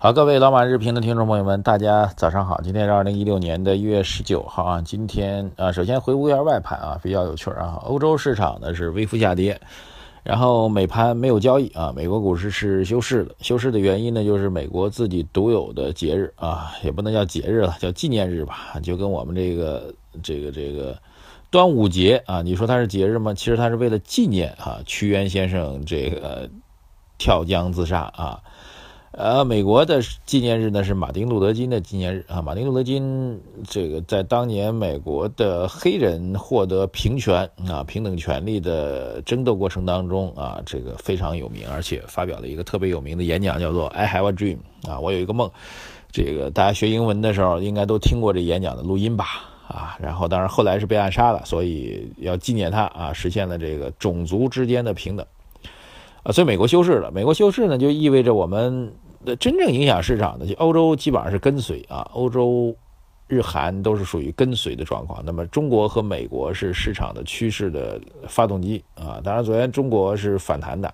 好，各位老马日评的听众朋友们，大家早上好。今天是二零一六年的一月十九号啊。今天啊，首先回顾一下外盘啊，比较有趣啊。欧洲市场呢是微幅下跌，然后美盘没有交易啊。美国股市是休市的，休市的原因呢就是美国自己独有的节日啊，也不能叫节日了，叫纪念日吧，就跟我们这个这个这个端午节啊，你说它是节日吗？其实它是为了纪念啊屈原先生这个跳江自杀啊。呃，美国的纪念日呢是马丁·路德·金的纪念日啊。马丁·路德·金这个在当年美国的黑人获得平权啊、平等权利的争斗过程当中啊，这个非常有名，而且发表了一个特别有名的演讲，叫做 “I Have a Dream” 啊，我有一个梦。这个大家学英文的时候应该都听过这演讲的录音吧？啊，然后当然后来是被暗杀了，所以要纪念他啊，实现了这个种族之间的平等。所以美国休市了。美国休市呢，就意味着我们的真正影响市场的，就欧洲基本上是跟随啊，欧洲、日韩都是属于跟随的状况。那么中国和美国是市场的趋势的发动机啊。当然，昨天中国是反弹的，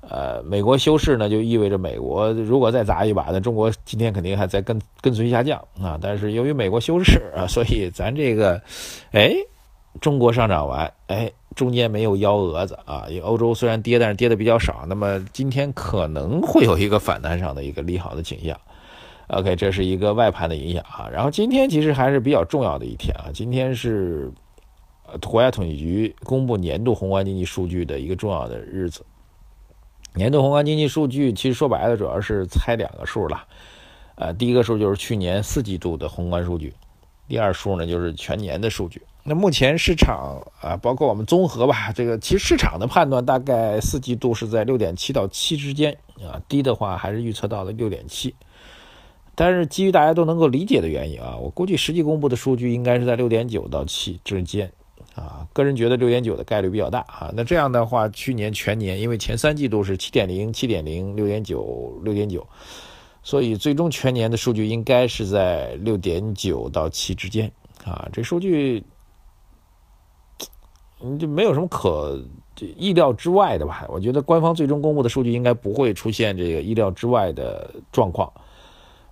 呃，美国休市呢，就意味着美国如果再砸一把，那中国今天肯定还在跟跟随下降啊。但是由于美国休市啊，所以咱这个，哎，中国上涨完，哎。中间没有幺蛾子啊，因为欧洲虽然跌，但是跌的比较少。那么今天可能会有一个反弹上的一个利好的倾向。OK，这是一个外盘的影响啊。然后今天其实还是比较重要的一天啊，今天是国家统计局公布年度宏观经济数据的一个重要的日子。年度宏观经济数据其实说白了主要是猜两个数了，呃，第一个数就是去年四季度的宏观数据，第二数呢就是全年的数据。那目前市场啊，包括我们综合吧，这个其实市场的判断大概四季度是在六点七到七之间啊，低的话还是预测到了六点七。但是基于大家都能够理解的原因啊，我估计实际公布的数据应该是在六点九到七之间啊。个人觉得六点九的概率比较大啊。那这样的话，去年全年因为前三季度是七点零、七点零、六点九、六点九，所以最终全年的数据应该是在六点九到七之间啊。这数据。你就没有什么可意料之外的吧？我觉得官方最终公布的数据应该不会出现这个意料之外的状况。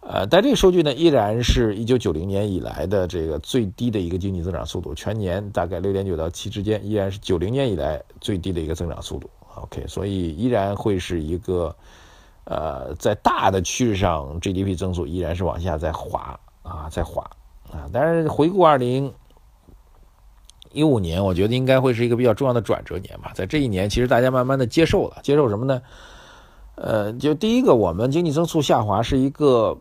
呃，但这个数据呢，依然是一九九零年以来的这个最低的一个经济增长速度，全年大概六点九到七之间，依然是九零年以来最低的一个增长速度。OK，所以依然会是一个呃，在大的趋势上，GDP 增速依然是往下在滑啊，在滑啊。但是回顾二零。一五年，我觉得应该会是一个比较重要的转折年吧。在这一年，其实大家慢慢的接受了，接受什么呢？呃，就第一个，我们经济增速下滑是一个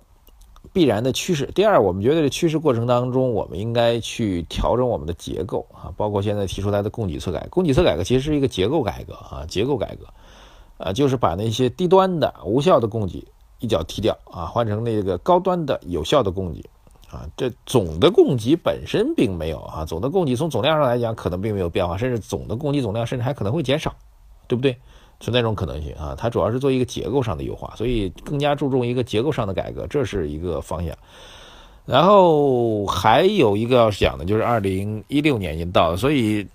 必然的趋势。第二，我们觉得这趋势过程当中，我们应该去调整我们的结构啊，包括现在提出来的供给侧改。供给侧改革其实是一个结构改革啊，结构改革，呃，就是把那些低端的无效的供给一脚踢掉啊，换成那个高端的有效的供给。啊，这总的供给本身并没有啊，总的供给从总量上来讲可能并没有变化，甚至总的供给总量甚至还可能会减少，对不对？存在这种可能性啊，它主要是做一个结构上的优化，所以更加注重一个结构上的改革，这是一个方向。然后还有一个要讲的就是二零一六年已经到了，所以。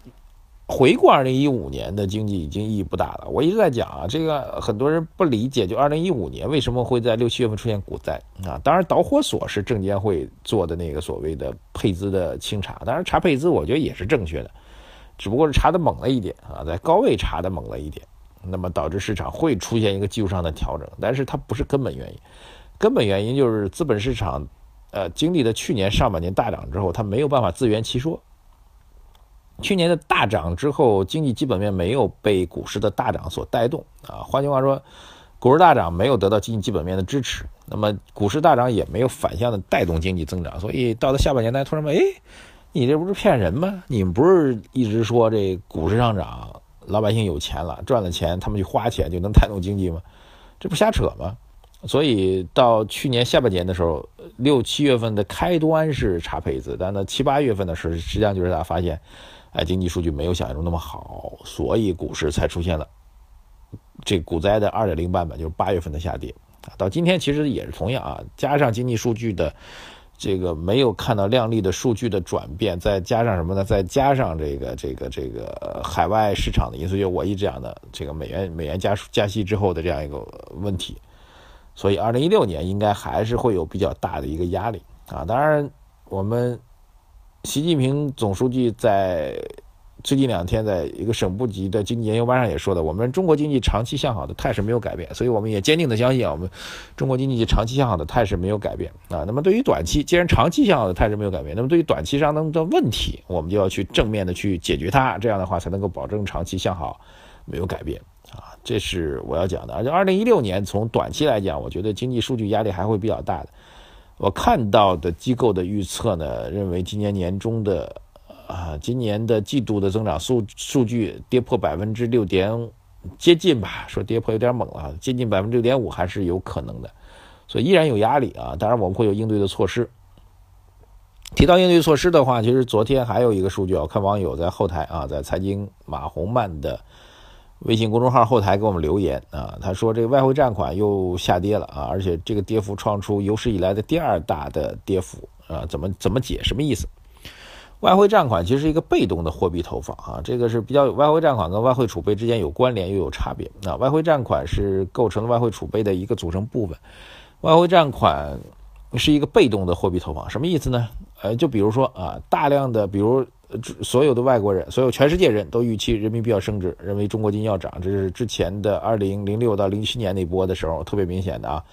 回顾二零一五年的经济已经意义不大了。我一直在讲啊，这个很多人不理解，就二零一五年为什么会在六七月份出现股灾啊？当然，导火索是证监会做的那个所谓的配资的清查，当然查配资我觉得也是正确的，只不过是查的猛了一点啊，在高位查的猛了一点，那么导致市场会出现一个技术上的调整，但是它不是根本原因，根本原因就是资本市场，呃，经历了去年上半年大涨之后，它没有办法自圆其说。去年的大涨之后，经济基本面没有被股市的大涨所带动啊。换句话说，股市大涨没有得到经济基本面的支持，那么股市大涨也没有反向的带动经济增长。所以到了下半年，大家突然问：哎，你这不是骗人吗？你们不是一直说这股市上涨，老百姓有钱了，赚了钱，他们去花钱就能带动经济吗？这不瞎扯吗？所以到去年下半年的时候，六七月份的开端是差配资，但到七八月份的时候，实际上就是大家发现，哎，经济数据没有想象中那么好，所以股市才出现了这股灾的二点零版本，就是八月份的下跌啊。到今天其实也是同样啊，加上经济数据的。这个没有看到靓丽的数据的转变，再加上什么呢？再加上这个这个这个海外市场的因素，就我一直讲的这个美元美元加加息之后的这样一个问题，所以二零一六年应该还是会有比较大的一个压力啊。当然，我们习近平总书记在。最近两天，在一个省部级的经济研究班上也说的，我们中国经济长期向好的态势没有改变，所以我们也坚定的相信啊，我们中国经济长期向好的态势没有改变啊。那么对于短期，既然长期向好的态势没有改变，那么对于短期上的问题，我们就要去正面的去解决它，这样的话才能够保证长期向好没有改变。啊。这是我要讲的。而且二零一六年从短期来讲，我觉得经济数据压力还会比较大的。我看到的机构的预测呢，认为今年年中的。啊，今年的季度的增长数数据跌破百分之六点，接近吧？说跌破有点猛了，接近百分之六点五还是有可能的，所以依然有压力啊。当然我们会有应对的措施。提到应对措施的话，其实昨天还有一个数据，我看网友在后台啊，在财经马红曼的微信公众号后台给我们留言啊，他说这个外汇占款又下跌了啊，而且这个跌幅创出有史以来的第二大的跌幅啊，怎么怎么解？什么意思？外汇占款其实是一个被动的货币投放啊，这个是比较有外汇占款跟外汇储备之间有关联又有差别啊。外汇占款是构成了外汇储备的一个组成部分，外汇占款是一个被动的货币投放，什么意思呢？呃，就比如说啊，大量的比如所有的外国人，所有全世界人都预期人民币要升值，认为中国金要涨，这是之前的二零零六到零七年那波的时候特别明显的啊。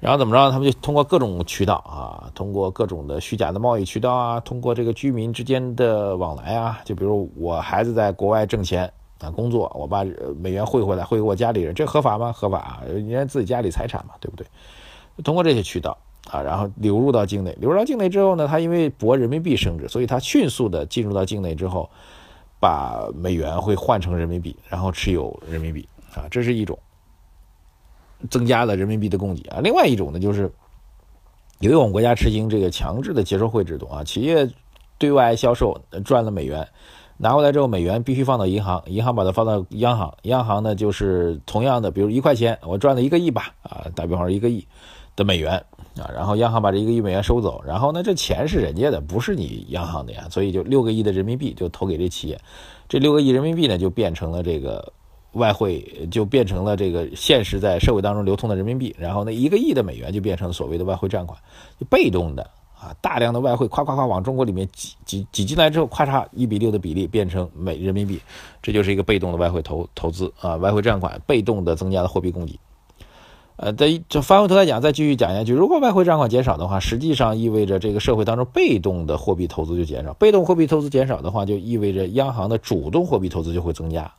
然后怎么着？他们就通过各种渠道啊，通过各种的虚假的贸易渠道啊，通过这个居民之间的往来啊，就比如我孩子在国外挣钱啊，工作，我把美元汇回来，汇给我家里人，这合法吗？合法，人家自己家里财产嘛，对不对？通过这些渠道啊，然后流入到境内，流入到境内之后呢，它因为博人民币升值，所以它迅速的进入到境内之后，把美元会换成人民币，然后持有人民币啊，这是一种。增加了人民币的供给啊，另外一种呢，就是由于我们国家实行这个强制的结售汇制度啊，企业对外销售赚了美元，拿回来之后，美元必须放到银行，银行把它放到央行，央行呢就是同样的，比如一块钱，我赚了一个亿吧，啊，打比方说一个亿的美元啊，然后央行把这一个亿美元收走，然后呢，这钱是人家的，不是你央行的呀，所以就六个亿的人民币就投给这企业，这六个亿人民币呢就变成了这个。外汇就变成了这个现实在社会当中流通的人民币，然后那一个亿的美元就变成所谓的外汇占款，就被动的啊，大量的外汇夸夸夸往中国里面挤挤挤进来之后，咔嚓一比六的比例变成美人民币，这就是一个被动的外汇投投资啊，外汇占款被动的增加了货币供给。呃，在就翻回头来讲，再继续讲下去，如果外汇占款减少的话，实际上意味着这个社会当中被动的货币投资就减少，被动货币投资减少的话，就意味着央行的主动货币投资就会增加。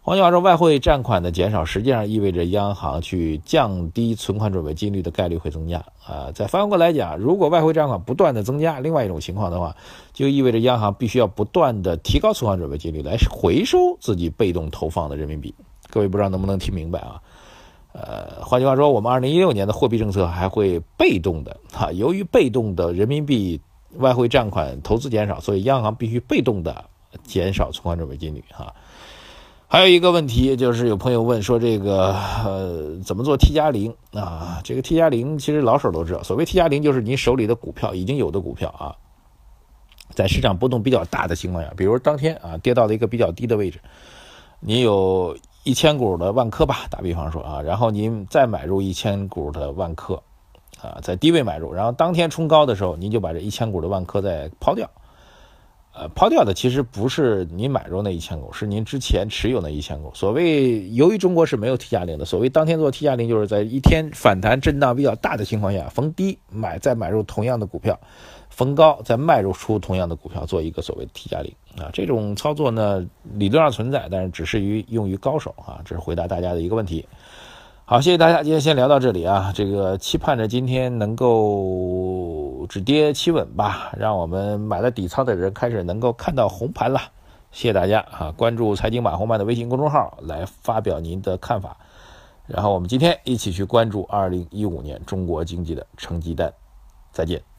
换句话说，外汇占款的减少，实际上意味着央行去降低存款准备金率的概率会增加啊。再反过来讲，如果外汇占款不断的增加，另外一种情况的话，就意味着央行必须要不断的提高存款准备金率来回收自己被动投放的人民币。各位不知道能不能听明白啊？呃，换句话说，我们二零一六年的货币政策还会被动的哈，由于被动的人民币外汇占款投资减少，所以央行必须被动的减少存款准备金率哈。还有一个问题，就是有朋友问说，这个呃怎么做 T 加零啊？这个 T 加零其实老手都知道，所谓 T 加零就是你手里的股票已经有的股票啊，在市场波动比较大的情况下，比如当天啊跌到了一个比较低的位置，你有一千股的万科吧，打比方说啊，然后您再买入一千股的万科啊，在低位买入，然后当天冲高的时候，您就把这一千股的万科再抛掉。呃，抛掉的其实不是您买入那一千股，是您之前持有那一千股。所谓由于中国是没有 T 加零的，所谓当天做 T 加零，就是在一天反弹震荡比较大的情况下，逢低买再买入同样的股票，逢高再卖入出同样的股票，做一个所谓 T 加零啊。这种操作呢，理论上存在，但是只适于用于高手啊。这是回答大家的一个问题。好，谢谢大家，今天先聊到这里啊。这个期盼着今天能够止跌企稳吧，让我们买了底仓的人开始能够看到红盘了。谢谢大家啊，关注财经马红漫的微信公众号来发表您的看法。然后我们今天一起去关注二零一五年中国经济的成绩单。再见。